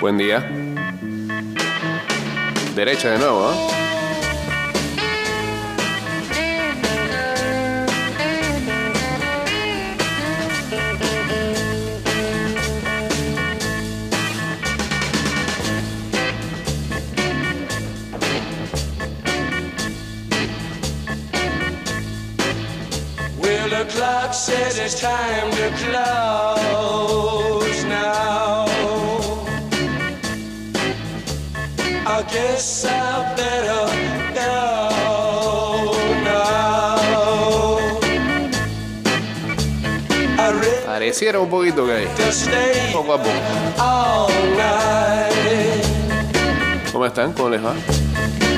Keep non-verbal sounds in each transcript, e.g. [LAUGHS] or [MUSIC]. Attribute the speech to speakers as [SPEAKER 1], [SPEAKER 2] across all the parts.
[SPEAKER 1] Buen día. Derecha de nuevo, ¿ah?
[SPEAKER 2] Well, the clock says it's time to close I guess I better go now. I really
[SPEAKER 1] Pareciera un poquito que hay.
[SPEAKER 2] to stay
[SPEAKER 1] Poco a poco.
[SPEAKER 2] all night.
[SPEAKER 1] ¿Cómo están? ¿Cómo les va?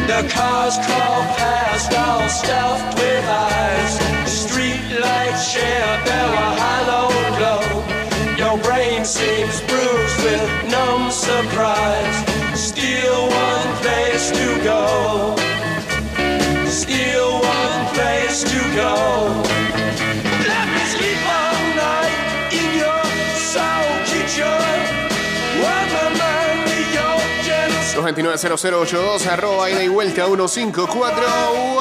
[SPEAKER 2] The cars crawl past, all stuffed with eyes. Street lights share their hollow glow. Your brain seems bruised with numb surprise. Still one place to go. Still one place to go.
[SPEAKER 1] 990082, arroba ida y vuelta 154 o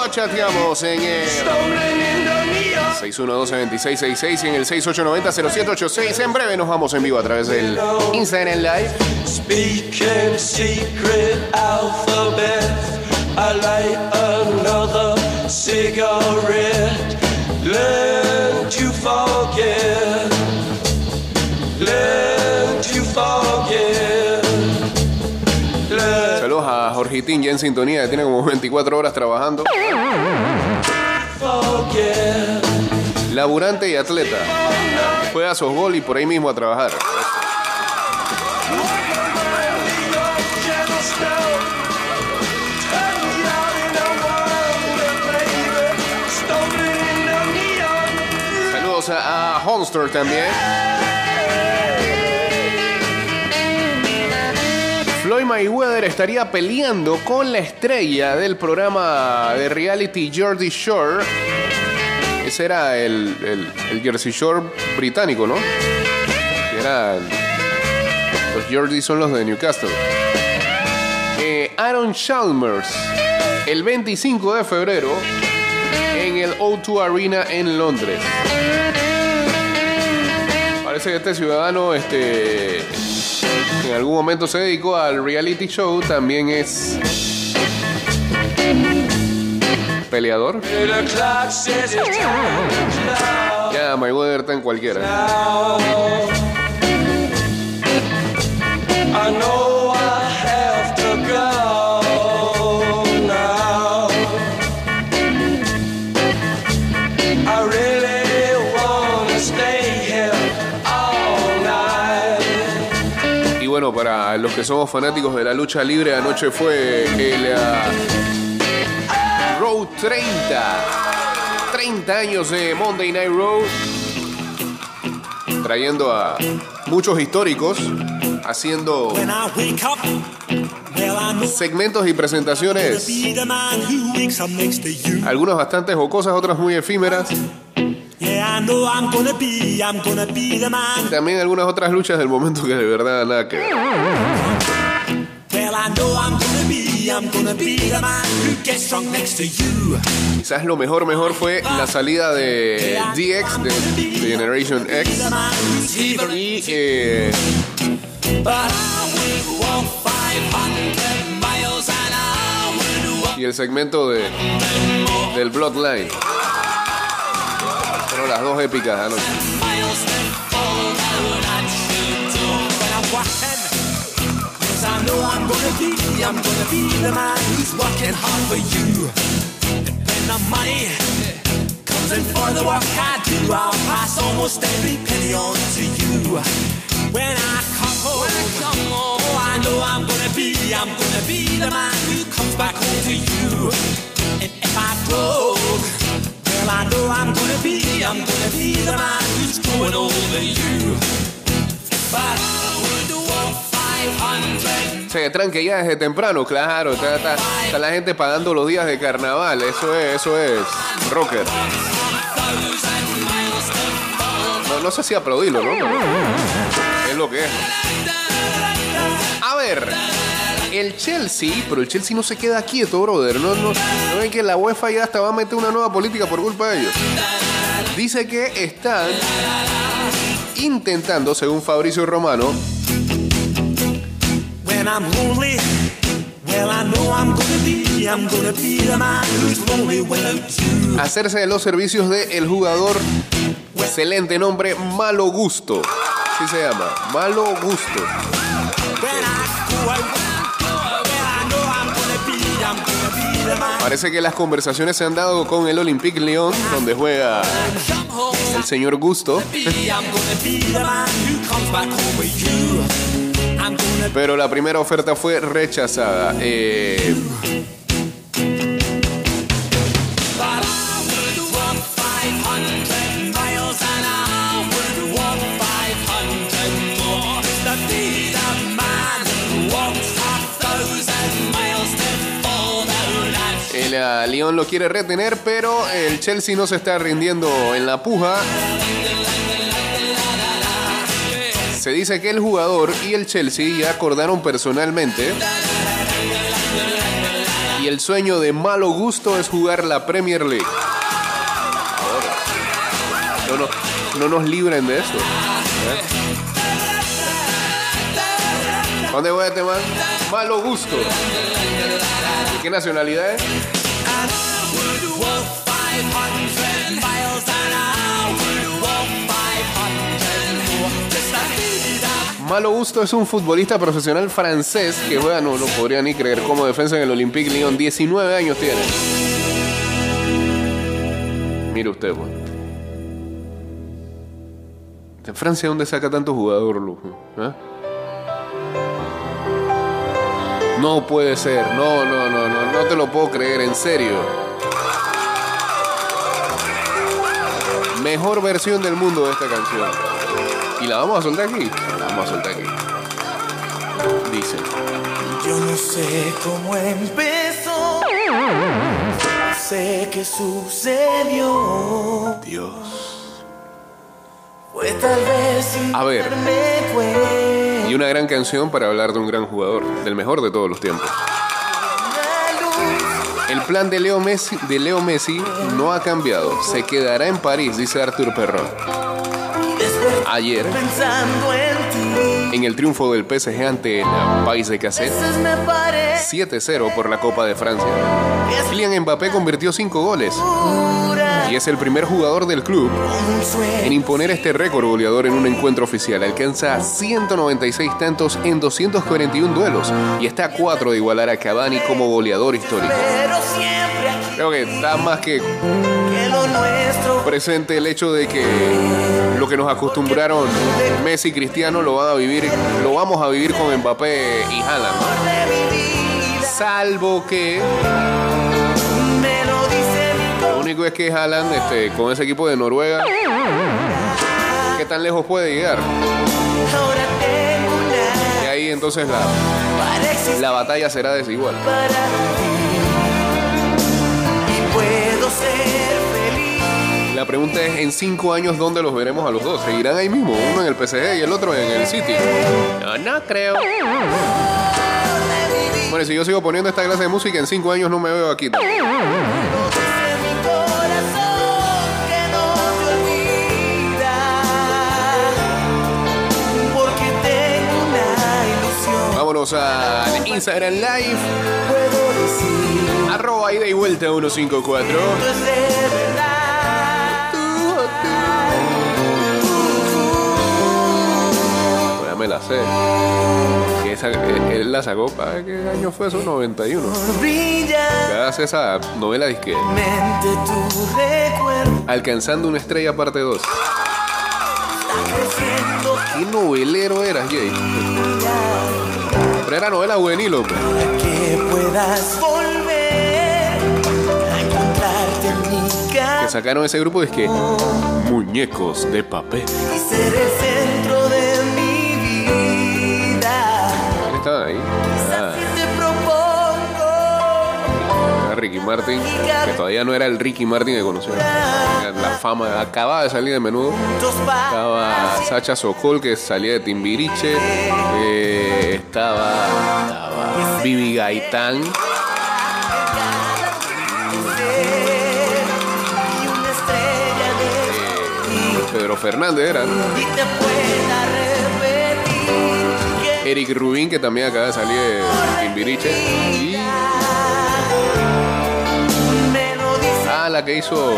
[SPEAKER 1] en el 612-2666 y en el 6890-0786. En breve nos vamos en vivo a través del Instagram Live. En sintonía, tiene como 24 horas trabajando. Laburante y atleta. Juega softball y por ahí mismo a trabajar.
[SPEAKER 2] Gentle snow. Turn me
[SPEAKER 1] Floyd Mayweather estaría peleando con la estrella del programa de reality Jersey Shore. Ese era el, el- Jersey Shore británico, ¿no? Los Jersey son los de Newcastle. Eh, Aaron Chalmers, el 25 de febrero, en el O2 Arena en Londres. Parece que este ciudadano, este, en algún momento se dedicó al reality show, también es peleador. Ya Mayweather está en cualquiera. Para los que somos fanáticos de la lucha libre, anoche fue el ah, Road 30. 30 años de Monday Night Road. Trayendo a muchos históricos, haciendo segmentos y presentaciones. Algunas bastante jocosas, otras muy efímeras. También algunas otras luchas del momento que de verdad nada que ver. Quizás lo mejor, mejor fue la salida de DX, de, de Generation X. Y eh,
[SPEAKER 3] but I would walk 500 miles an hour.
[SPEAKER 1] y el segmento de del Bloodline. Fueron las dos épicas de anoche.
[SPEAKER 3] I know I'm gonna be, the man who's over you. But I would walk 500
[SPEAKER 1] Se tranque ya desde temprano, claro. Está, está- la gente pagando los días de carnaval. Eso es, eso es rocker. No, no sé si aplaudirlo, ¿no? Es lo que es. A ver, el Chelsea, pero el Chelsea no se queda quieto, brother. No, no, no ven que la UEFA ya hasta va a meter una nueva política por culpa de ellos. Dice que están intentando, según Fabricio Romano, hacerse de los servicios del jugador, excelente nombre, Malo Gusto. Así se llama, Malo Gusto. Parece que las conversaciones se han dado con el Olympique Lyon, donde juega el señor Gusto. Pero la primera oferta fue rechazada. Eh, el Lyon lo quiere retener, pero el Chelsea no se está rindiendo en la puja. Se dice que el jugador y el Chelsea ya acordaron personalmente. Y el sueño de malo gusto es jugar la Premier League. No, nos- no nos libren de eso. ¿eh? ¿Dónde voy a este man? Malo gusto. ¿De qué nacionalidad es?
[SPEAKER 3] Would walk 500 miles and I would walk 500 more just to be the
[SPEAKER 1] Malo Gusto es un futbolista profesional francés que juega, no, no podría ni creer, como defensa en el Olympique Lyon. 19 años tiene. Mire usted, pues. ¿En Francia dónde saca tanto jugador, lujo? ¿Ah? No puede ser, no, no, no, no, no te lo puedo creer, en serio. Mejor versión del mundo de esta canción. ¿Y la vamos a soltar aquí? La vamos a soltar aquí. Dice.
[SPEAKER 4] Yo no sé cómo empezó, sé que sucedió.
[SPEAKER 1] Dios. A ver. Y una gran canción para hablar de un gran jugador, del mejor de todos los tiempos. El plan de Leo Messi, de Leo Messi no ha cambiado. Se quedará en París, dice Arthur Perron.
[SPEAKER 4] desperté
[SPEAKER 1] Ayer,
[SPEAKER 4] en
[SPEAKER 1] el triunfo del PSG ante el País de Cassette,
[SPEAKER 4] veces me parece
[SPEAKER 1] 7-0 por la Copa de Francia. Kylian Mbappé convirtió 5 goles y es el primer jugador del club en imponer este récord goleador en un encuentro oficial. Alcanza 196 tantos en 241 duelos y está a 4 de igualar a Cavani como goleador histórico. Creo que está más que presente el hecho de que lo que nos acostumbraron Messi y Cristiano lo van a vivir, lo vamos a vivir con Mbappé y Haaland. Salvo que es que Haaland este, con ese equipo de Noruega, ¿qué tan lejos puede llegar? Y ahí entonces la, la batalla será desigual.
[SPEAKER 4] para vivir. Y puedo ser feliz.
[SPEAKER 1] La pregunta es, en cinco años, ¿dónde los veremos a los dos? ¿Seguirán ahí mismo? Uno en el PSG y el otro en el City. No, no creo. Bueno, si yo sigo poniendo esta clase de música, en cinco años no me veo aquí. Vámonos al Instagram Live, arroba ida y vuelta 154.
[SPEAKER 4] esto es de verdad.
[SPEAKER 1] Ya me la sé. Esa, él la sacó, ¿para qué año fue eso? 91.
[SPEAKER 4] Brilla
[SPEAKER 1] Gracias a esa novela disque. Alcanzando una estrella parte 2.
[SPEAKER 4] Está creciendo
[SPEAKER 1] ¿Qué novelero eras, Jay? Pero era novela juvenil, hombre.
[SPEAKER 4] para que puedas volver a encontrarte en mi
[SPEAKER 1] Que
[SPEAKER 4] casa
[SPEAKER 1] sacaron ese grupo, es que muñecos de papel.
[SPEAKER 4] y ser el centro de mi vida.
[SPEAKER 1] Estaban ahí. Ah,
[SPEAKER 4] propongo
[SPEAKER 1] está Ricky Martin, que todavía no era el Ricky Martin que conocía. La fama acababa de salir de menudo. Estaba Sacha Sokol, que salía de Timbiriche. Eh, estaba, estaba Bibi Gaitán.
[SPEAKER 4] De
[SPEAKER 1] Pedro Fernández era. Eric Rubin, que también acaba de salir de Timbiriche. Y ah, la que hizo.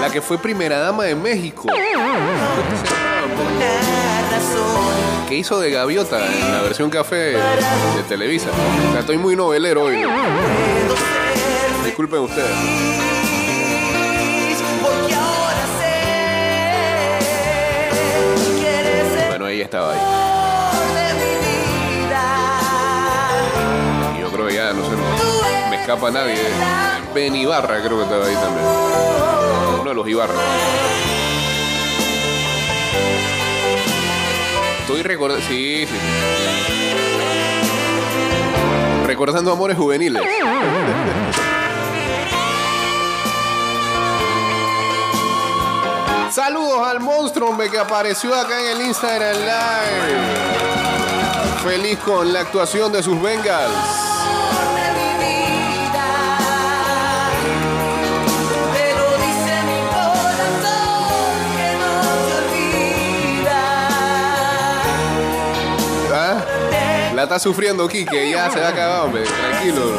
[SPEAKER 1] La que fue primera dama de México. Que hizo de gaviota en la versión café de Televisa. Estoy muy novelero hoy. Disculpen ustedes. Bueno, ahí estaba ahí. yo creo que ya no sé, me escapa nadie. Ben Ibarra creo que estaba ahí también. Uno de los Ibarra. Estoy recordando. Sí, sí. Recordando amores juveniles. Saludos al monstruo que apareció acá en el Instagram Live. Feliz con la actuación de sus Bengals. La está sufriendo Kike, ya se va a acabar, hombre. Tranquilo.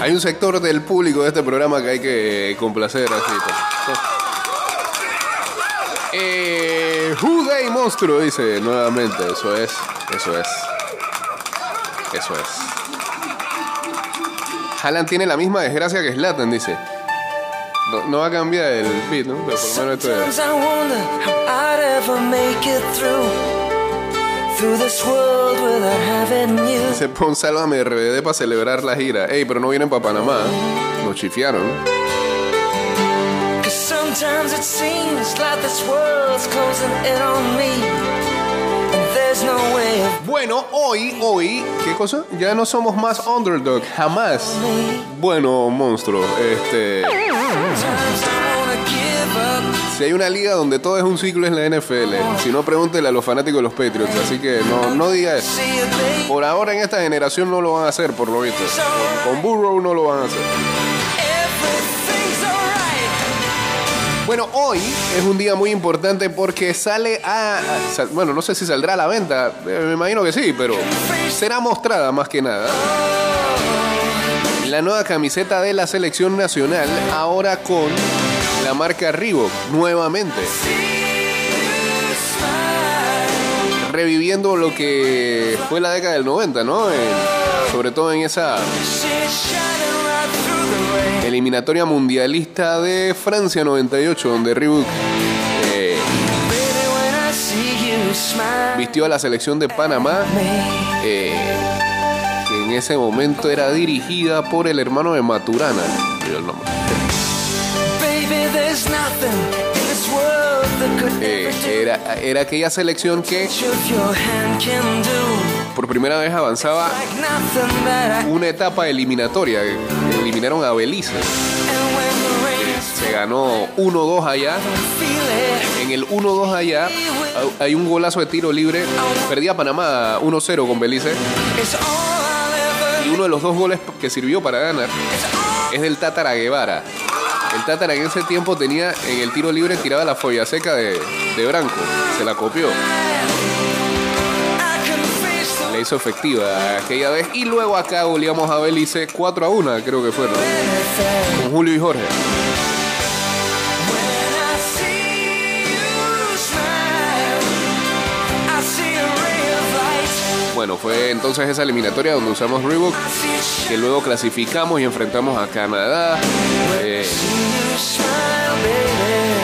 [SPEAKER 1] Hay un sector del público de este programa que hay que complacer así. Eh, Who Day Monstruo dice nuevamente. Eso es, eso es. Eso es. Haaland tiene la misma desgracia que Slatan, dice. No, no va a cambiar el beat, ¿no? Pero por lo menos esto es.
[SPEAKER 4] Sometimes I wonder how I'd ever make it through through this world without having you.
[SPEAKER 1] Dice, pon sálvame RBD para celebrar la gira. Ey, pero no vienen para Panamá. Nos chifiaron.
[SPEAKER 4] Cause sometimes it seems like this world's closing in on me. And there's no way of
[SPEAKER 1] Bueno, hoy, hoy, ¿qué cosa? Ya no somos más underdog, jamás. Bueno, monstruo, este. Hay una liga donde todo es un ciclo es la NFL. Si no, pregúntele a los fanáticos de los Patriots. Así que no, no diga eso. Por ahora en esta generación no lo van a hacer, por lo visto. Con, Burrow no lo van a hacer. Bueno, hoy es un día muy importante porque sale a. bueno, no sé si saldrá a la venta. eh, Me imagino que sí, pero será mostrada más que nada. La nueva camiseta de la selección nacional, ahora con la marca Reebok, nuevamente. Reviviendo lo que fue la década del 90, ¿no? En- sobre todo en esa eliminatoria mundialista de Francia 98, donde Reebok eh, vistió a la selección de Panamá, eh, que en ese momento era dirigida por el hermano de Maturana. Eh, era, era aquella selección que por primera vez avanzaba una etapa eliminatoria. Eliminaron a Belice. Se ganó 1-2 allá. En el 1-2 allá hay un golazo de tiro libre. Perdía Panamá 1-0 con Belice. Y uno de los dos goles que sirvió para ganar es del Tátara Guevara. El Tátara en ese tiempo tenía en el tiro libre tiraba la folla seca de, de Branco. Se la copió. La hizo efectiva aquella vez. Y luego acá goleamos a Belice 4 a 1, creo que fue. Con Julio y Jorge. Bueno, fue entonces esa eliminatoria donde usamos Reebok, que luego clasificamos y enfrentamos a Canadá. Eh,
[SPEAKER 4] See you smile, baby.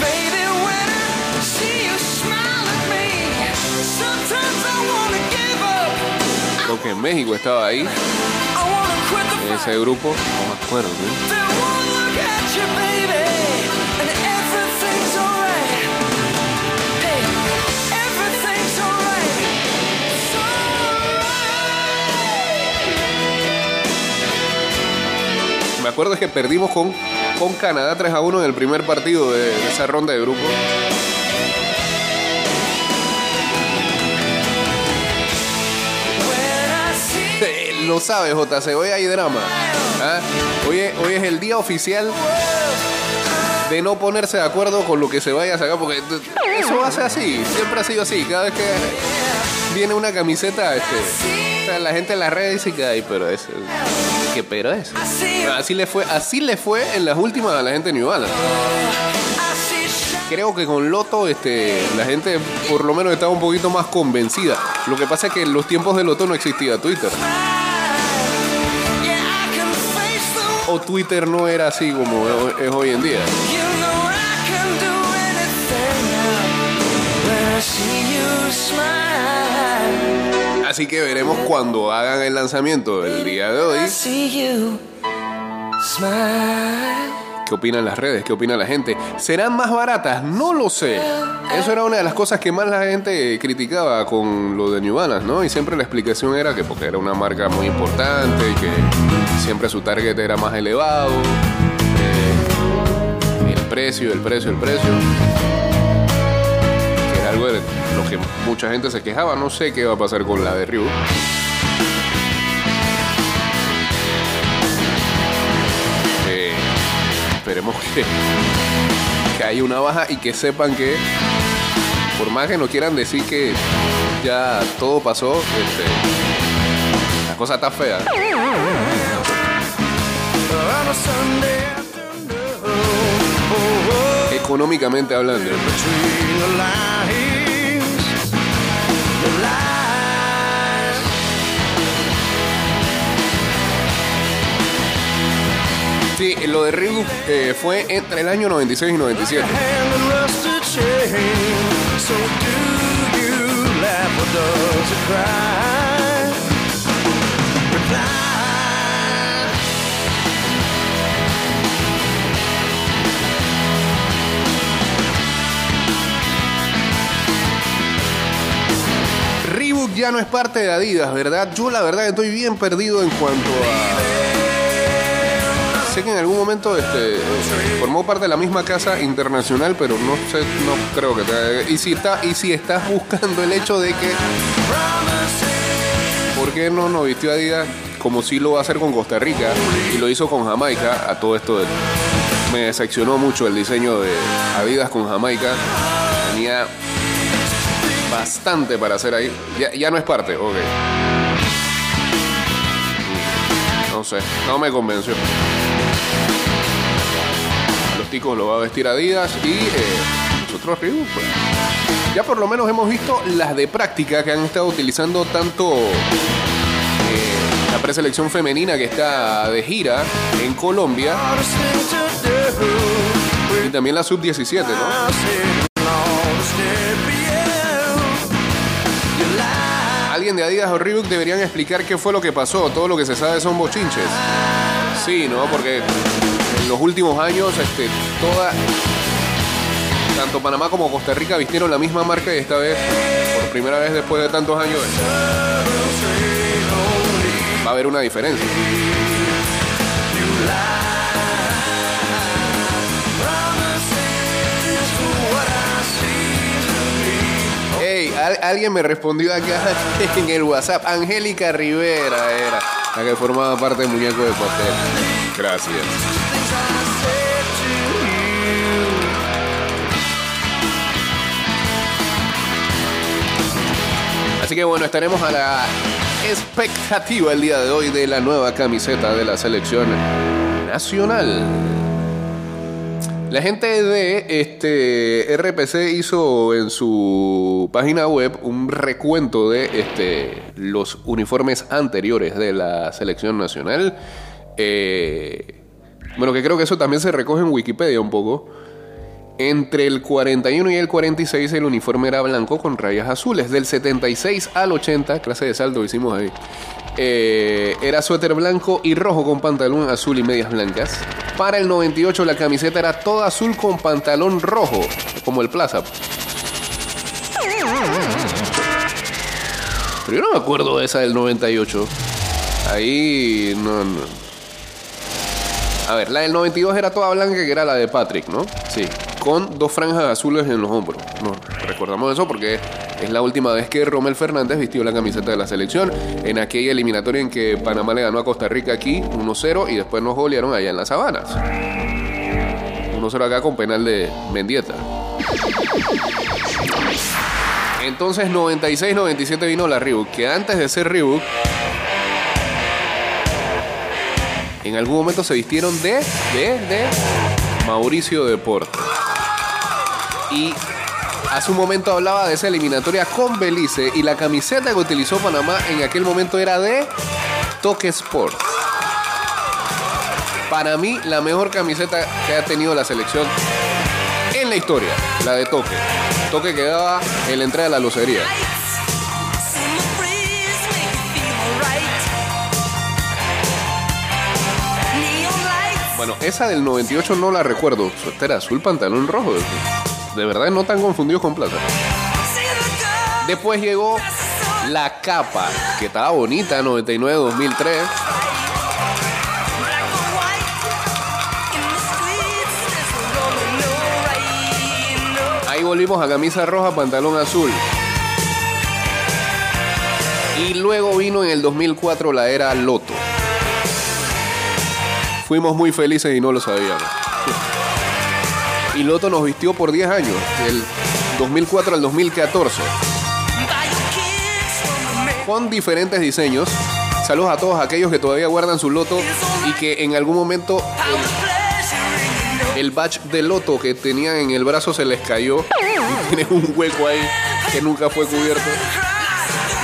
[SPEAKER 4] Baby, when I see you smile at me, sometimes I wanna give up.
[SPEAKER 1] creo que México estaba ahí, en ese grupo. No me acuerdo. Acuerdo es que perdimos con, con Canadá 3 a 1 en el primer partido de, esa ronda de grupo. Lo sabes, JC, hoy hay drama. ¿ah? Hoy, es, hoy es el día oficial de no ponerse de acuerdo con lo que se vaya a sacar, porque eso hace así, siempre ha sido así. Cada vez que viene una camiseta, este, la gente en las redes dice que ay, pero es. ¿Qué pero es? Así le fue, así le fue en las últimas a la gente de New Balance. Creo que con Loto este, la gente por lo menos estaba un poquito más convencida. Lo que pasa es que en los tiempos de Loto no existía Twitter. O Twitter no era así como es hoy en día. Así que veremos cuando hagan el lanzamiento el día de hoy. ¿Qué opinan las redes? ¿Qué opina la gente? ¿Serán más baratas? No lo sé. Eso era una de las cosas que más la gente criticaba con lo de New Balance, ¿no? Y siempre la explicación era que porque era una marca muy importante y que siempre su target era más elevado. eh, el precio, el precio, el precio. Que mucha gente se quejaba. No sé qué va a pasar con la de Ryu. Eh, esperemos [LAUGHS] que, que haya una baja y que sepan que, por más que no quieran decir que ya todo pasó, este, la cosa está fea. Económicamente hablando. Sí, lo de Reebok eh, fue entre el año 96 y 97. Reebok ya no es parte de Adidas, ¿verdad? Yo la verdad estoy bien perdido en cuanto a... Sé que en algún momento este, formó parte de la misma casa internacional, pero no sé, no creo que te... Y si, está, y si estás buscando el hecho de que... ¿Por qué no nos vistió Adidas como si lo va a hacer con Costa Rica y lo hizo con Jamaica? A todo esto de- me decepcionó mucho el diseño de Adidas con Jamaica. Tenía bastante para hacer ahí. Ya, ya no es parte, ok. No sé, no me convenció. Lo va a vestir Adidas y eh, nosotros Reebok, pues. Ya por lo menos hemos visto las de práctica que han estado utilizando tanto eh, la preselección femenina que está de gira en Colombia y también la sub-17, ¿no? Alguien de Adidas o Reebok deberían explicar qué fue lo que pasó. Todo lo que se sabe son bochinches. Sí, ¿no? Porque en los últimos años, este, toda. Tanto Panamá como Costa Rica vistieron la misma marca y esta vez, por primera vez después de tantos años, va a haber una diferencia. Hey, al- alguien me respondió acá [LAUGHS] en el WhatsApp. Angélica Rivera era la que formaba parte del muñeco de papel. Gracias. Así que bueno, estaremos a la expectativa el día de hoy de la nueva camiseta de la selección nacional. La gente de este RPC hizo en su página web un recuento de este, los uniformes anteriores de la selección nacional. Eh, bueno, que creo que eso también se recoge en Wikipedia un poco. Entre el 41 y el 46 el uniforme era blanco con rayas azules. Del 76 al 80, clase de salto hicimos ahí. eh, era suéter blanco y rojo con pantalón azul y medias blancas. Para el 98 la camiseta era toda azul con pantalón rojo, como el Plaza. Pero yo no me acuerdo de esa del 98. Ahí no, no. A ver, la del 92 era toda blanca, que era la de Patrick, ¿no? Sí. Con dos franjas azules en los hombros. No, recordamos eso porque es la última vez que Romel Fernández vistió la camiseta de la selección en aquella eliminatoria en que Panamá le ganó a Costa Rica aquí 1-0 y después nos golearon allá en las Sabanas. 1-0 acá con penal de Mendieta. Entonces 96-97 vino la Reebok, que antes de ser Reebok, en algún momento se vistieron de, de, de Mauricio Deporte. Y hace un momento hablaba de esa eliminatoria con Belice y la camiseta que utilizó Panamá en aquel momento era de Toque Sport. Para mí, la mejor camiseta que ha tenido la selección en la historia, la de Toque. Toque que daba en la entrada de la lucería. Bueno, esa del 98 no la recuerdo. Era azul, pantalón rojo. De verdad, no tan confundidos con plata. Después llegó la capa, que estaba bonita, 99-2003. Ahí volvimos a camisa roja, pantalón azul. Y luego vino en el 2004 la era Loto. Fuimos muy felices y no lo sabíamos. Y Loto nos vistió por 10 años, del 2004 al 2014, con diferentes diseños. Saludos a todos aquellos que todavía guardan su Loto y que en algún momento el, el badge de Loto que tenían en el brazo se les cayó. Y [LAUGHS] tienen un hueco ahí que nunca fue cubierto.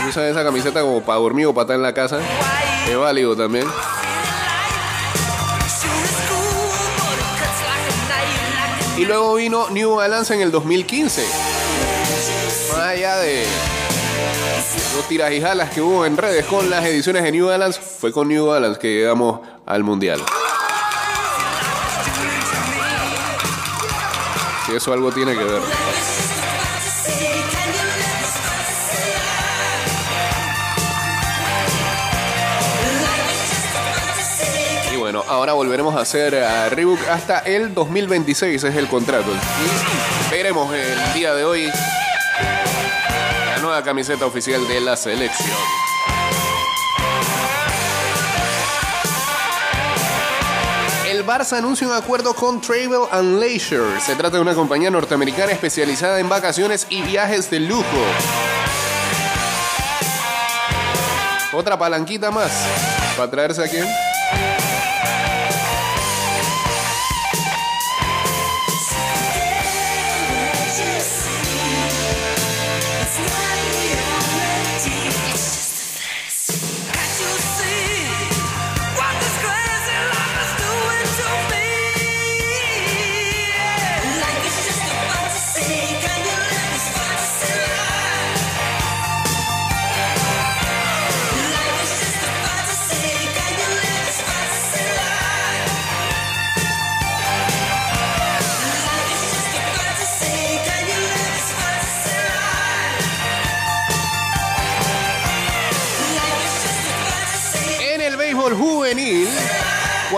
[SPEAKER 1] Usan esa camiseta como para dormir o para estar en la casa. Es válido también. Y luego vino New Balance en el 2015. Más allá de los tiras y jalas que hubo en redes con las ediciones de New Balance, fue con New Balance que llegamos al Mundial. Si eso algo tiene que ver. Bueno, ahora volveremos a hacer a Reebok hasta el 2026, es el contrato. Y veremos el día de hoy la nueva camiseta oficial de la selección. El Barça anuncia un acuerdo con Travel and Leisure. Se trata de una compañía norteamericana especializada en vacaciones y viajes de lujo. Otra palanquita más. ¿Para traerse a quién?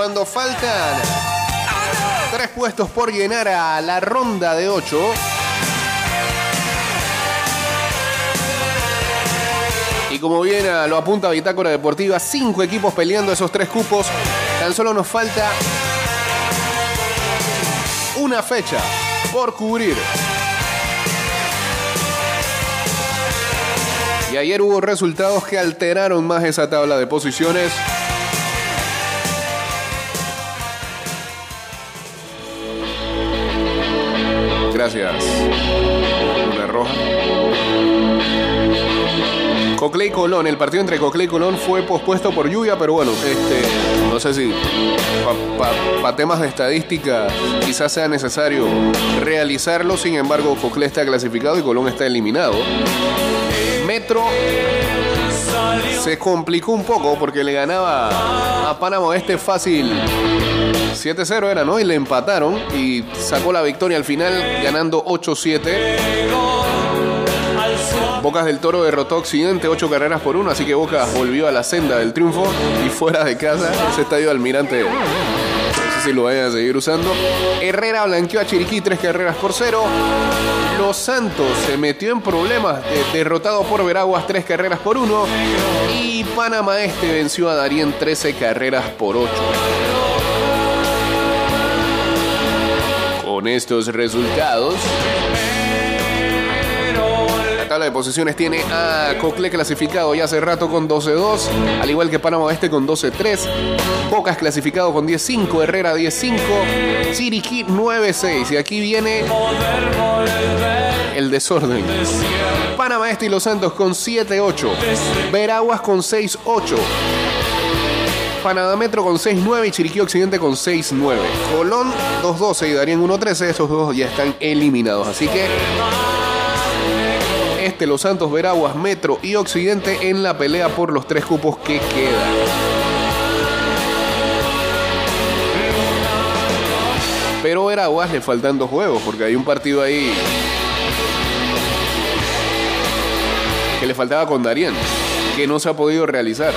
[SPEAKER 1] Cuando faltan tres puestos por llenar a la ronda de ocho. Y como bien ah, lo apunta Bitácora Deportiva, cinco equipos peleando esos tres cupos. Tan solo nos falta una fecha por cubrir. Y ayer hubo resultados que alteraron más esa tabla de posiciones. Gracias. Una roja. Coclé y Colón, el partido entre Coclé y Colón fue pospuesto por lluvia, pero bueno, este, no sé si para temas de estadística quizás sea necesario realizarlo, sin embargo Coclé está clasificado y Colón está eliminado. Metro se complicó un poco porque le ganaba a Panamá este fácil 7-0 era, ¿no? Y le empataron y sacó la victoria al final ganando 8-7. Bocas del Toro derrotó a Occidente 8 carreras por 1, así que Bocas volvió a la senda del triunfo y fuera de casa ese estadio Almirante sé si lo vayan a seguir usando. Herrera blanqueó a Chiriquí tres carreras por cero. Los Santos se metió en problemas, derrotado por Veraguas tres carreras por uno. Y Panamá Este venció a Darien 13 carreras por 8. Con estos resultados, tabla de posiciones tiene a Cocle clasificado ya hace rato con 12-2, al igual que Panamá Oeste con 12-3, Bocas clasificado con 10-5, Herrera 10-5, Chiriquí 9-6 y aquí viene el desorden. Panamá Este y Los Santos con 7-8, Veraguas con 6-8. Panamá Metro con 6-9 y Chiriquí Occidente con 6-9. Colón 2-12 y Darien 1-13. Esos dos ya están eliminados. Así que este, Los Santos, Veraguas, Metro y Occidente en la pelea por los tres cupos que quedan. Pero Veraguas le faltan dos juegos porque hay un partido ahí que le faltaba con Darien, que no se ha podido realizar.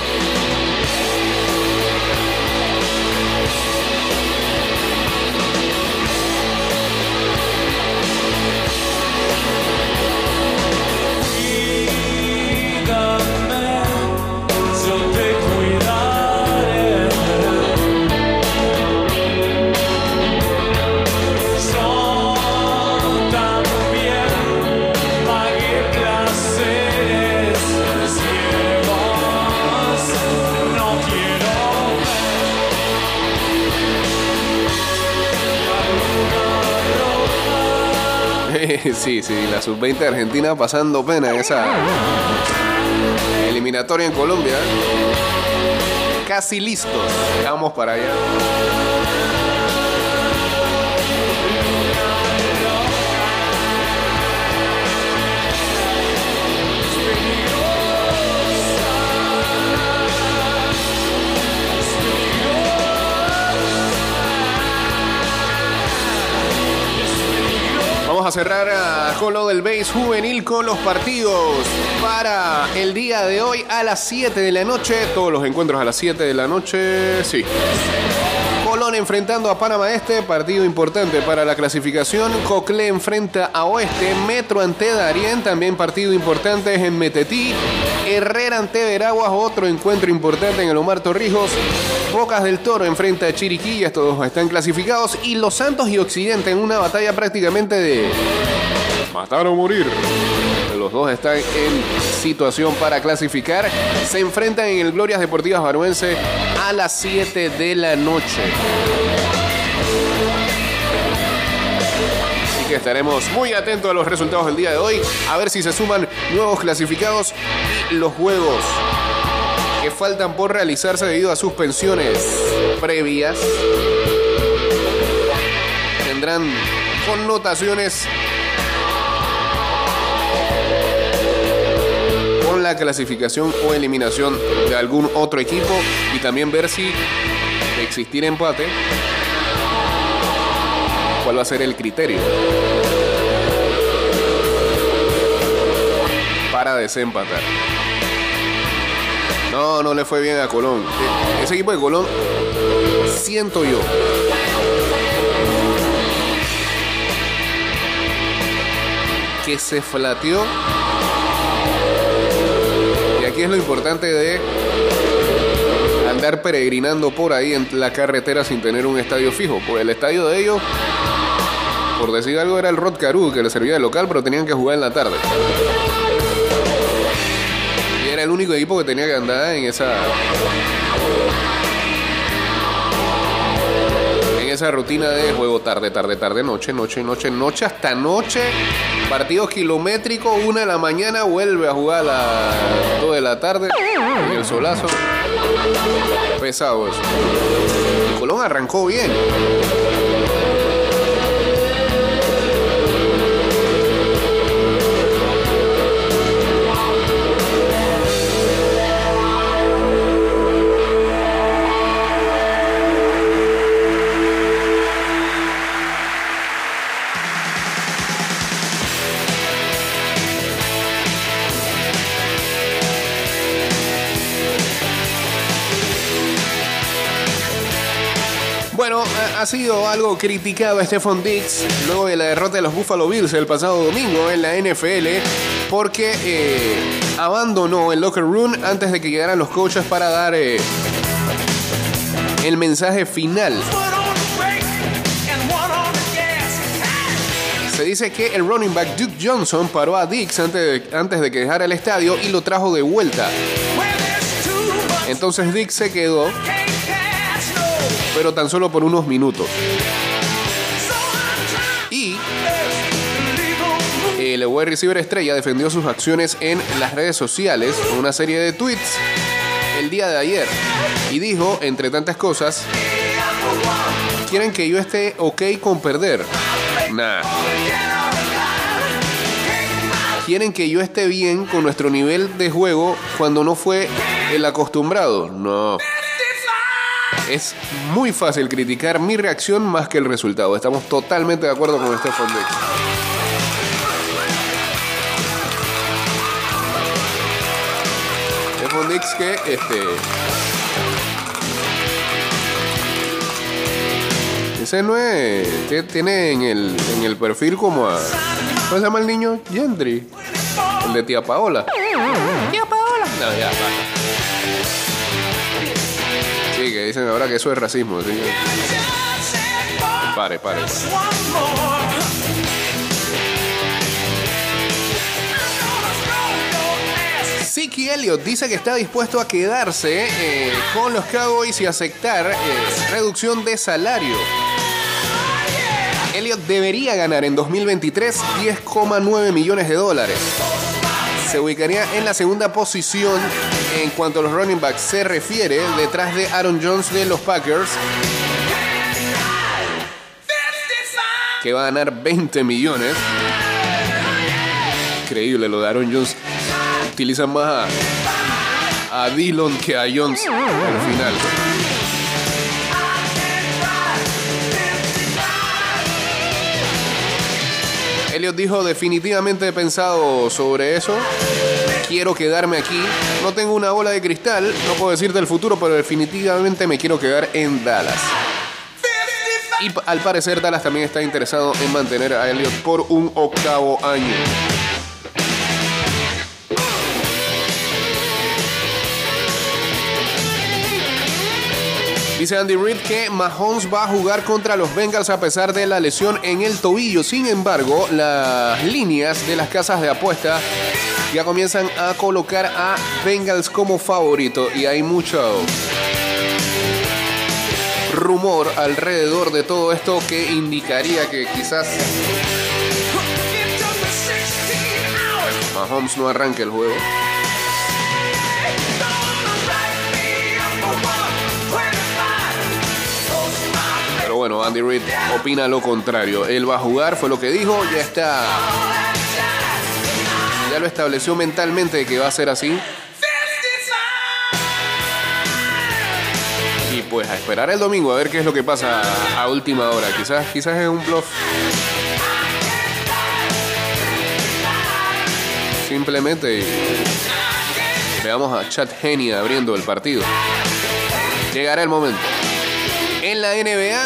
[SPEAKER 1] Sí, sí, la sub-20 Argentina pasando pena en esa eliminatoria en Colombia. Casi listos. Vamos para allá. Vamos a cerrar a Colo del Base Juvenil con los partidos para el día de hoy a las 7 de la noche. Todos los encuentros a las 7 de la noche, sí. Enfrentando a Panamá Este, partido importante para la clasificación. Cocle enfrenta a Oeste, Metro ante Darien, también partido importante en Metetí. Herrera ante Veraguas, otro encuentro importante en el Omar Torrijos. Bocas del Toro enfrenta a Chiriquí, ya estos dos están clasificados. Y Los Santos y Occidente en una batalla prácticamente de matar o morir. Los dos están en situación para clasificar. Se enfrentan en el Glorias Deportivas Baruense a las 7 de la noche. Así que estaremos muy atentos a los resultados del día de hoy. A ver si se suman nuevos clasificados y los juegos que faltan por realizarse debido a suspensiones previas tendrán connotaciones la clasificación o eliminación de algún otro equipo y también ver si existir empate cuál va a ser el criterio para desempatar. No, no le fue bien a Colón. E- Ese equipo de Colón, siento yo, que se flateó. Es lo importante de andar peregrinando por ahí en la carretera sin tener un estadio fijo. Pues el estadio de ellos, por decir algo, era el Rod Caru, que le servía de local, pero tenían que jugar en la tarde. Y era el único equipo que tenía que andar en esa. Esa rutina de juego tarde, tarde, tarde, noche, noche, noche, noche, hasta noche. Partidos kilométricos, una de la mañana, vuelve a jugar a las 2 de la tarde. En el solazo. Pesado eso. Colón arrancó bien. Ha sido algo criticado Stephon Diggs luego de la derrota de los Buffalo Bills el pasado domingo en la NFL porque eh, abandonó el locker room antes de que llegaran los coaches para dar eh, el mensaje final. Se dice que el running back Duke Johnson paró a Diggs antes de, antes de que dejara el estadio y lo trajo de vuelta. Entonces Diggs se quedó. Pero tan solo por unos minutos. Y
[SPEAKER 3] 'em
[SPEAKER 1] el wide receiver estrella defendió sus acciones en las redes sociales con una serie de tweets el día de ayer. Y dijo, entre tantas cosas, ¿quieren que yo esté ok con perder? Nah. ¿Quieren que yo esté bien con nuestro nivel de juego cuando no fue el acostumbrado? No. Es muy fácil criticar mi reacción más que el resultado. Estamos totalmente de acuerdo con Stefan. Stefan Diggs que este. Ese no es. que tiene en el, en el perfil como a. ¿Cómo se llama el niño? Gendry. El de tía Paola. Tía Paola. No, ya, baja. Dicen ahora que eso es racismo. ¿sí? Pare, pare. Siki Elliott dice que está dispuesto a quedarse eh, con los Cowboys y aceptar eh, reducción de salario. Elliott debería ganar en 2023 10,9 millones de dólares. Se ubicaría en la segunda posición en cuanto a los running backs se refiere, detrás de Aaron Jones de los Packers, que va a ganar 20 millones. Increíble lo de Aaron Jones. Utilizan más a, a que a Jones al final. Elliot dijo, definitivamente he pensado sobre eso. Quiero quedarme aquí. No tengo una bola de cristal, no puedo decirte el futuro, pero definitivamente me quiero quedar en Dallas. Y al parecer Dallas también está interesado en mantener a Elliot por un octavo año. Dice Andy Reid que Mahomes va a jugar contra los Bengals a pesar de la lesión en el tobillo. Sin embargo, las líneas de las casas de apuesta ya comienzan a colocar a Bengals como favorito y hay mucho rumor alrededor de todo esto que indicaría que quizás Mahomes no arranque el juego. Bueno, Andy Reid opina lo contrario. Él va a jugar, fue lo que dijo, ya está. Ya lo estableció mentalmente que va a ser así. Y pues a esperar el domingo a ver qué es lo que pasa a última hora. Quizás, quizás es un bluff. Simplemente veamos a Chad Henney abriendo el partido. Llegará el momento. En la NBA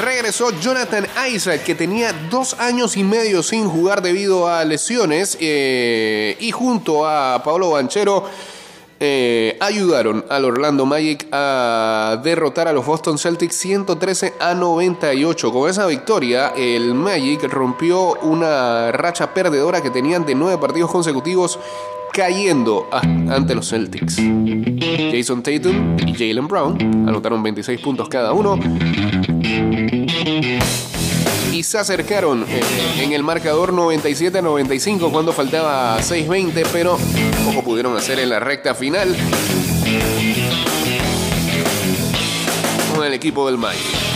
[SPEAKER 1] regresó Jonathan Isaac, que tenía dos años y medio sin jugar debido a lesiones, eh, y junto a Pablo Banchero eh, ayudaron al Orlando Magic a derrotar a los Boston Celtics 113 a 98. Con esa victoria, el Magic rompió una racha perdedora que tenían de nueve partidos consecutivos cayendo ante los Celtics. Jason Tatum y Jalen Brown anotaron 26 puntos cada uno y se acercaron eh, en el marcador 97 a 95 cuando faltaba 6.20, pero poco pudieron hacer en la recta final con el equipo del Magic.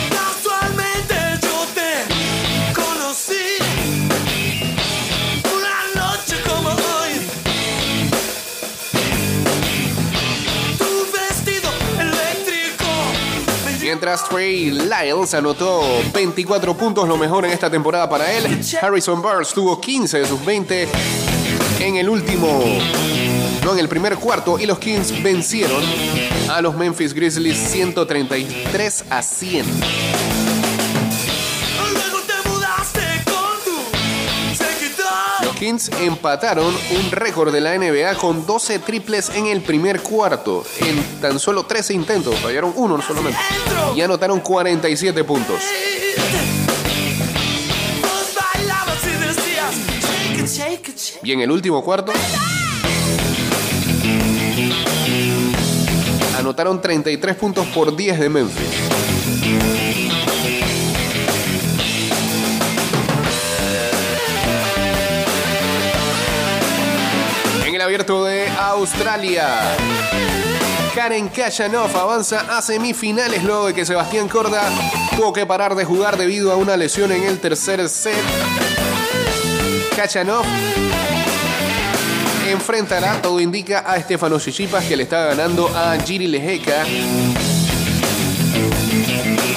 [SPEAKER 1] Mientras Trey Lyles anotó 24 puntos, lo mejor en esta temporada para él. Harrison Barnes tuvo 15 de sus 20 en el último ¿no? En el primer cuarto y los Kings vencieron a los Memphis Grizzlies 133 a 100. Kings empataron un récord de la NBA con 12 triples en el primer cuarto. En tan solo 13 intentos, fallaron uno solamente. Y anotaron 47 puntos.
[SPEAKER 3] Y
[SPEAKER 1] en el último cuarto anotaron 33 puntos por 10 de Memphis. De Australia, Karen Kashanov avanza a semifinales luego de que Sebastián Corda tuvo que parar de jugar debido a una lesión en el tercer set. Kachanov enfrentará, todo indica, a Estefano Chichipas que le está ganando a Giri Lejeca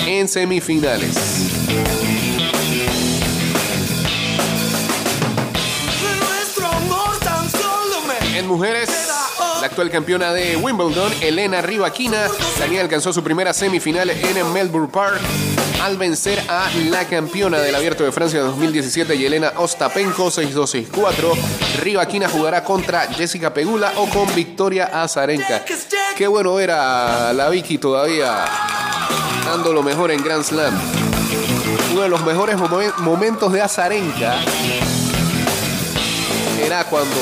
[SPEAKER 1] en semifinales. Mujeres, la actual campeona de Wimbledon, Elena Rivaquina, también alcanzó su primera semifinal en el Melbourne Park al vencer a la campeona del Abierto de Francia 2017, Yelena Ostapenko, 6-2-6-4. Rivaquina jugará contra Jessica Pegula o con Victoria Azarenka. Qué bueno ver a la Vicky todavía dando lo mejor en Grand Slam. Uno de los mejores momen- momentos de Azarenka era cuando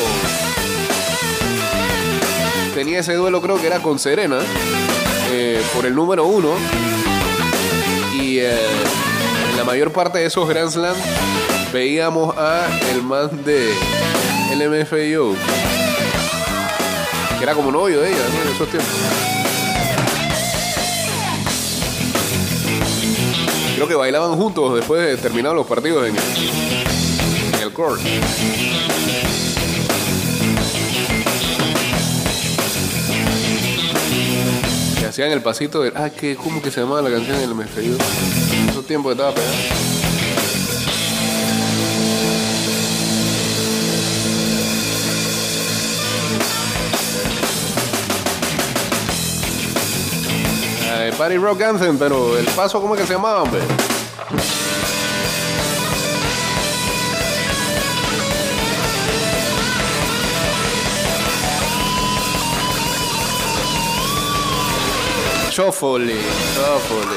[SPEAKER 1] tenía ese duelo, creo que era con Serena, eh, por el número uno. Y eh, en la mayor parte de esos Grand Slam veíamos a el man de LMFAO, que era como novio de ella ¿no? en esos tiempos. Creo que bailaban juntos después de terminar los partidos en el, en. Que hacían el pasito de. Ah, que, ¿cómo que se llamaba la canción del MFIO? En esos tiempos estaba pegado. Party Rock Anthem, pero el paso, ¿cómo que se llamaba, hombre? Chofoli, Chofoli.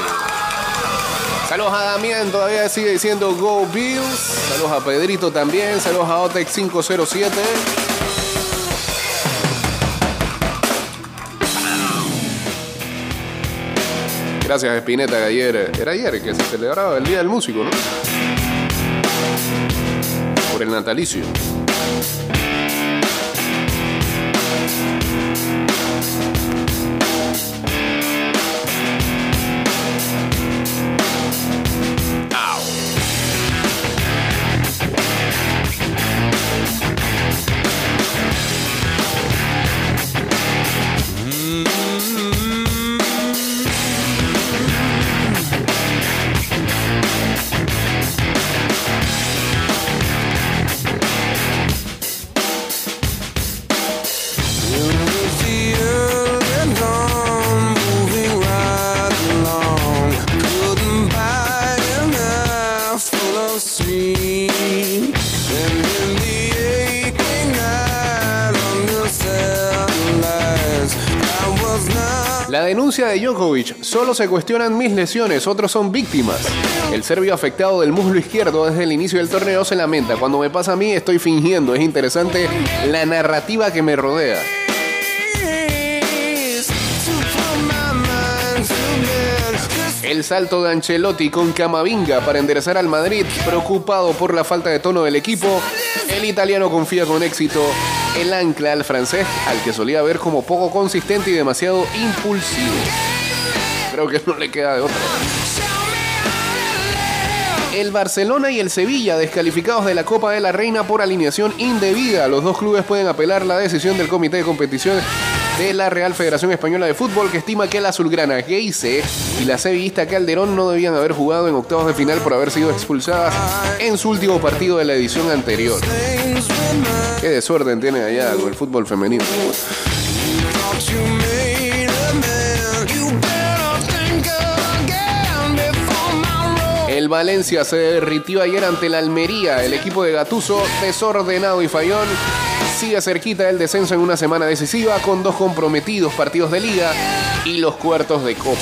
[SPEAKER 1] Saludos a Damián, todavía sigue diciendo Go Bills. Saludos a Pedrito también. Saludos a Otex 507. Gracias, Espineta, que ayer, era ayer que se celebraba el Día del Músico, ¿no? Por el natalicio. De Djokovic, solo se cuestionan mis lesiones, otros son víctimas. El serbio afectado del muslo izquierdo desde el inicio del torneo se lamenta. Cuando me pasa a mí estoy fingiendo. Es interesante la narrativa que me rodea. El salto de Ancelotti con Camavinga para enderezar al Madrid, preocupado por la falta de tono del equipo, el italiano confía con éxito el ancla al francés, al que solía ver como poco consistente y demasiado impulsivo. Creo que no le queda de otra. El Barcelona y el Sevilla descalificados de la Copa de la Reina por alineación indebida. Los dos clubes pueden apelar la decisión del comité de competición de la Real Federación Española de Fútbol que estima que la azulgrana Geise y la sevillista Calderón no debían haber jugado en octavos de final por haber sido expulsadas en su último partido de la edición anterior. Qué desorden tiene allá el fútbol femenino. Valencia se derritió ayer ante la Almería. El equipo de Gatuso, desordenado y fallón, sigue cerquita del descenso en una semana decisiva con dos comprometidos partidos de liga y los cuartos de copa.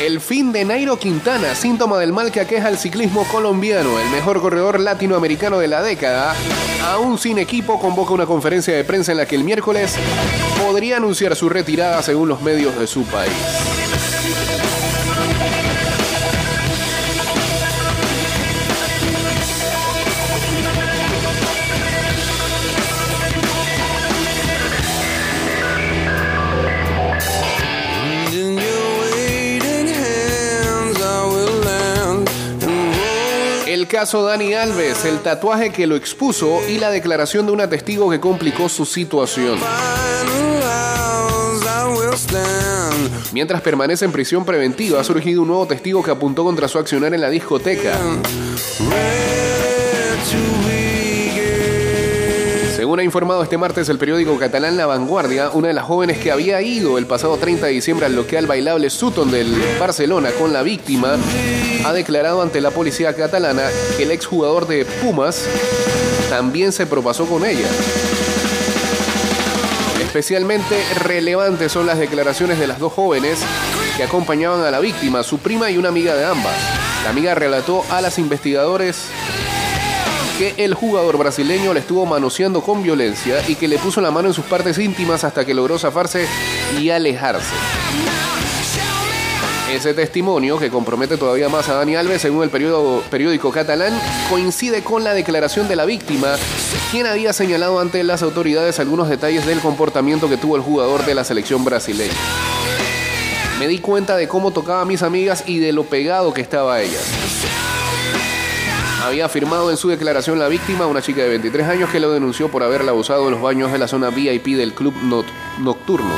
[SPEAKER 1] El fin de Nairo Quintana, síntoma del mal que aqueja el ciclismo colombiano, el mejor corredor latinoamericano de la década, aún sin equipo, convoca una conferencia de prensa en la que el miércoles podría anunciar su retirada según los medios de su país. Caso Dani Alves, el tatuaje que lo expuso y la declaración de una testigo que complicó su situación. Mientras permanece en prisión preventiva, ha surgido un nuevo testigo que apuntó contra su accionar en la discoteca. Según ha informado este martes el periódico catalán La Vanguardia, una de las jóvenes que había ido el pasado 30 de diciembre al local bailable Sutton del Barcelona con la víctima, ha declarado ante la policía catalana que el exjugador de Pumas también se propasó con ella. Especialmente relevantes son las declaraciones de las dos jóvenes que acompañaban a la víctima, su prima y una amiga de ambas. La amiga relató a las investigadores el jugador brasileño le estuvo manoseando con violencia y que le puso la mano en sus partes íntimas hasta que logró zafarse y alejarse. Ese testimonio, que compromete todavía más a Dani Alves, según el periódico catalán, coincide con la declaración de la víctima, quien había señalado ante las autoridades algunos detalles del comportamiento que tuvo el jugador de la selección brasileña. Me di cuenta de cómo tocaba a mis amigas y de lo pegado que estaba a ellas. Había afirmado en su declaración la víctima, una chica de 23 años, que lo denunció por haberla abusado en los baños de la zona VIP del club nocturno.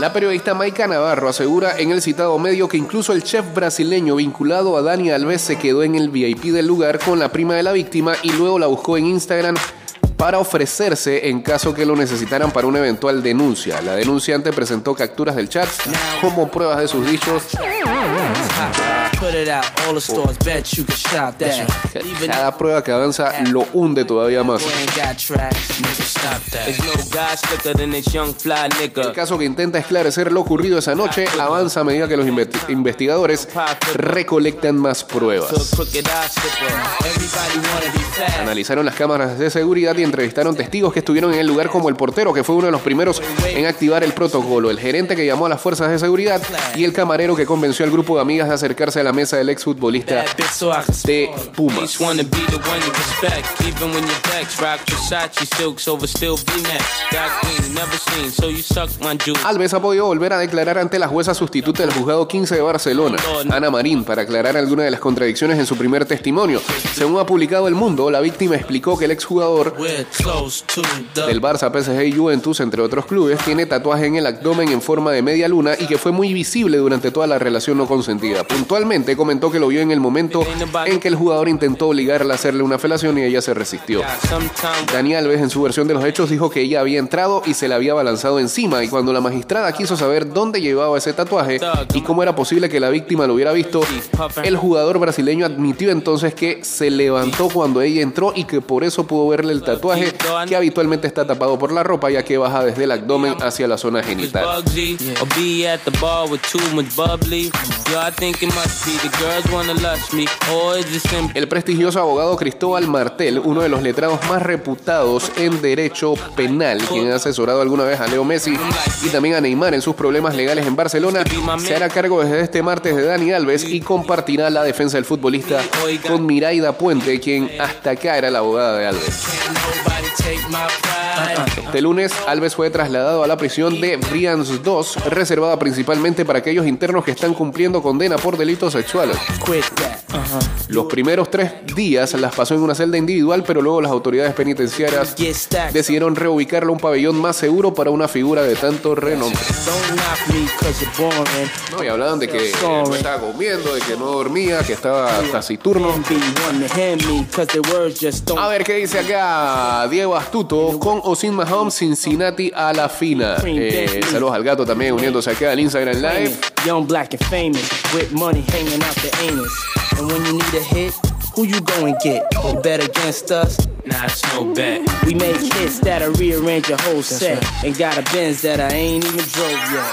[SPEAKER 1] La periodista Maika Navarro asegura en el citado medio que incluso el chef brasileño vinculado a Dani Alves se quedó en el VIP del lugar con la prima de la víctima y luego la buscó en Instagram para ofrecerse en caso que lo necesitaran para una eventual denuncia. La denunciante presentó capturas del chat como pruebas de sus dichos.
[SPEAKER 5] Put it out, all the stores, bet you can shop that. Even
[SPEAKER 1] Cada prueba que avanza lo hunde todavía más. El caso que intenta esclarecer lo ocurrido esa noche avanza a medida que los inve- investigadores recolectan más pruebas. Analizaron las cámaras de seguridad y entrevistaron testigos que estuvieron en el lugar como el portero, que fue uno de los primeros en activar el protocolo, el gerente que llamó a las fuerzas de seguridad y el camarero que convenció al grupo de amigas de acercarse a la mesa del exfutbolista de. Pumas. Alves ha podido volver a declarar ante la jueza sustituta del juzgado 15 de Barcelona, Ana Marín, para aclarar algunas de las contradicciones en su primer testimonio. Según ha publicado El Mundo, la víctima explicó que el exjugador del Barça, PSG y Juventus, entre otros clubes, tiene tatuaje en el abdomen en forma de media luna y que fue muy visible durante toda la relación no consentida. Puntualmente comentó que lo vio en el momento en que el jugador intentó obligarla a hacerle una felación y ella se resistió. Dani Alves, en su versión de los hechos, dijo que ella había entrado y se le había balanzado encima. Y cuando la magistrada quiso saber dónde llevaba ese tatuaje y cómo era posible que la víctima lo hubiera visto, el jugador brasileño admitió entonces que se levantó cuando ella entró y que por eso pudo verle el tatuaje que habitualmente está tapado por la ropa, ya que baja desde el abdomen hacia la zona genital. El prestigioso abogado Cristóbal Martel, uno de los letrados más reputados en derecho penal, quien ha asesorado alguna vez a Leo Messi y también a Neymar en sus problemas legales en Barcelona, se hará cargo desde este martes de Dani Alves y compartirá la defensa del futbolista con Miraida Puente, quien hasta acá era la abogada de Alves. Este lunes, Alves fue trasladado a la prisión de Brians 2, reservada principalmente para aquellos internos que están cumpliendo condena por delitos sexuales. Los primeros tres días las pasó en una celda individual, pero luego las autoridades penitenciarias decidieron reubicarlo a un pabellón más seguro para una figura de tanto renombre. No, y hablaban de que no estaba comiendo, de que no dormía, que estaba taciturno. A ver qué dice acá Diego Astuto con o sin Mahomes, Cincinnati a la fina. Eh, saludos al gato también uniéndose acá al Instagram Live.
[SPEAKER 6] Young, black, and famous, with money hanging out the anus. And when you need a hit, who you go and get? You bet against us?
[SPEAKER 5] Nah, it's no bet.
[SPEAKER 6] We make hits that'll rearrange your whole set. And got a Benz that I ain't even drove yet.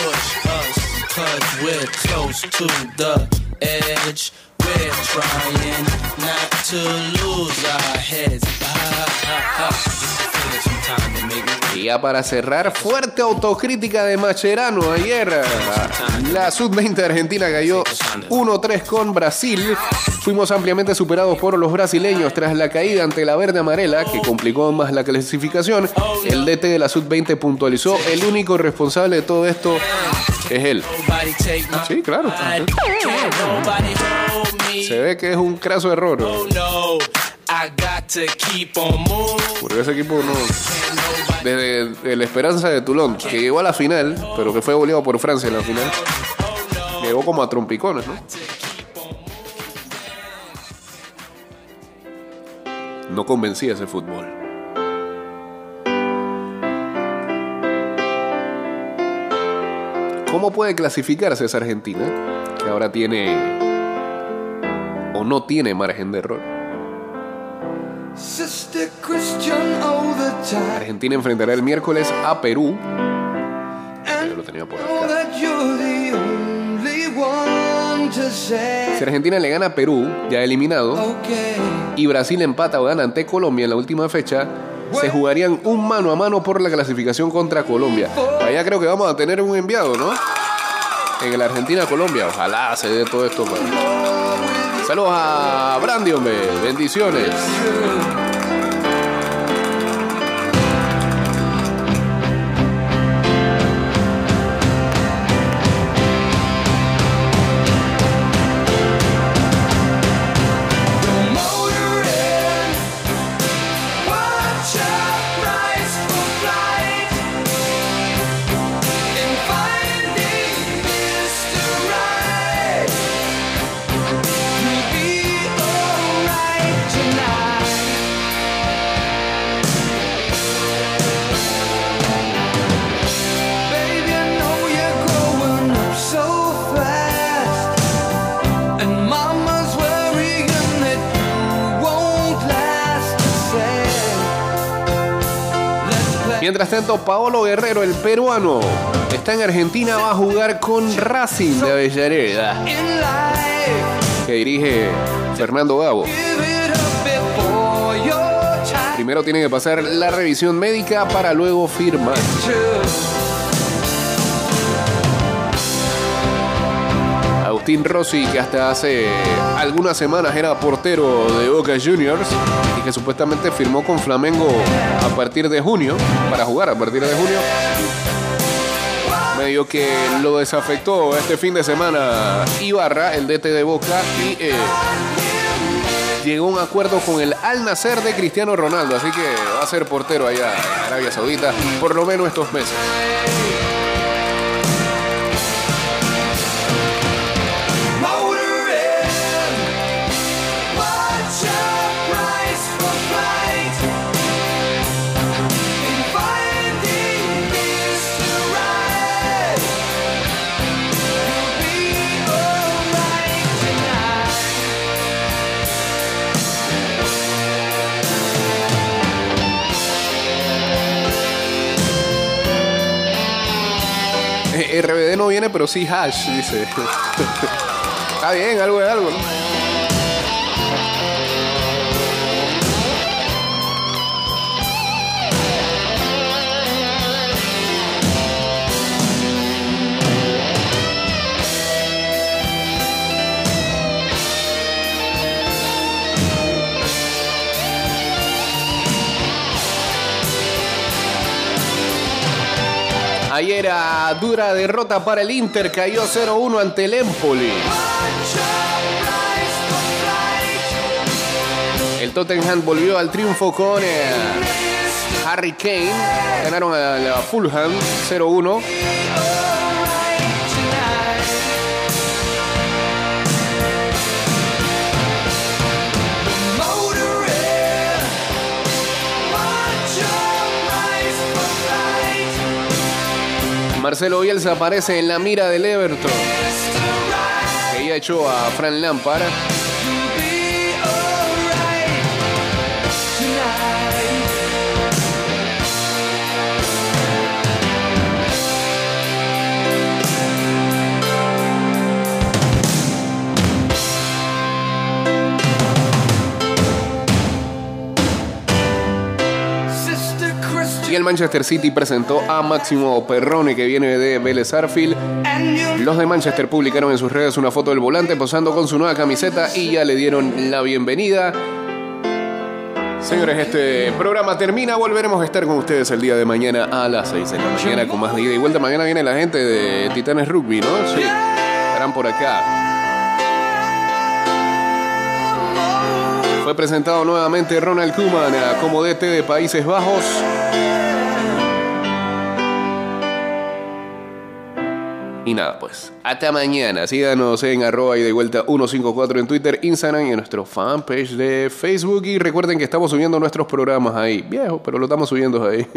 [SPEAKER 5] Push us, cause we're close to the edge. We're trying not to lose our heads. Ah, ah, ah.
[SPEAKER 1] Y ya para cerrar, fuerte autocrítica de Macherano ayer. La sub-20 de Argentina cayó 1-3 con Brasil. Fuimos ampliamente superados por los brasileños tras la caída ante la verde amarela, que complicó más la clasificación. El DT de la sub-20 puntualizó: el único responsable de todo esto es él. Sí, claro. Se ve que es un craso error. Porque ese equipo no. Desde el Esperanza de Toulon, que llegó a la final, pero que fue goleado por Francia en la final. Llegó como a trompicones, ¿no? No convencía ese fútbol. ¿Cómo puede clasificarse esa Argentina? Que ahora tiene o no tiene margen de error. Argentina enfrentará el miércoles a Perú. Yo lo tenía por acá. Si Argentina le gana a Perú, ya eliminado, y Brasil empata o gana ante Colombia en la última fecha, se jugarían un mano a mano por la clasificación contra Colombia. Allá creo que vamos a tener un enviado, ¿no? En el Argentina-Colombia. Ojalá se dé todo esto. para- Saludos a Brandy. Bendiciones. Paolo Guerrero, el peruano, está en Argentina, va a jugar con Racing de Avellaneda, que dirige Fernando Gabo. Primero tiene que pasar la revisión médica para luego firmar. Agustín Rossi, que hasta hace algunas semanas era portero de Boca Juniors y que supuestamente firmó con Flamengo a partir de junio, para jugar a partir de junio. Medio que lo desafectó este fin de semana Ibarra, el DT de Boca, y eh, llegó a un acuerdo con el Al Nacer de Cristiano Ronaldo, así que va a ser portero allá Arabia Saudita por lo menos estos meses. No viene, pero sí hash, dice. [LAUGHS] Está bien, algo es algo. Ayer a dura derrota para el Inter, cayó 0-1 ante el Empoli. El Tottenham volvió al triunfo con eh, Harry Kane. Ganaron a la Fulham 0-1. Marcelo Bielsa aparece en la mira del Everton. Que ya echó a Fran Lampard. Y el Manchester City presentó a Máximo Perrone, que viene de Vélez Arfield. Los de Manchester publicaron en sus redes una foto del volante posando con su nueva camiseta y ya le dieron la bienvenida. Señores, este programa termina. Volveremos a estar con ustedes el día de mañana a las 6 de la mañana con más de ida y vuelta. Mañana viene la gente de Titanes Rugby, ¿no? Sí. Estarán por acá. Fue presentado nuevamente Ronald Koeman eh, como DT de Países Bajos. Y nada, pues, hasta mañana. Síganos en arroba y de vuelta 154 en Twitter, Instagram y en nuestro fanpage de Facebook. Y recuerden que estamos subiendo nuestros programas ahí. Viejo, pero lo estamos subiendo ahí. [LAUGHS]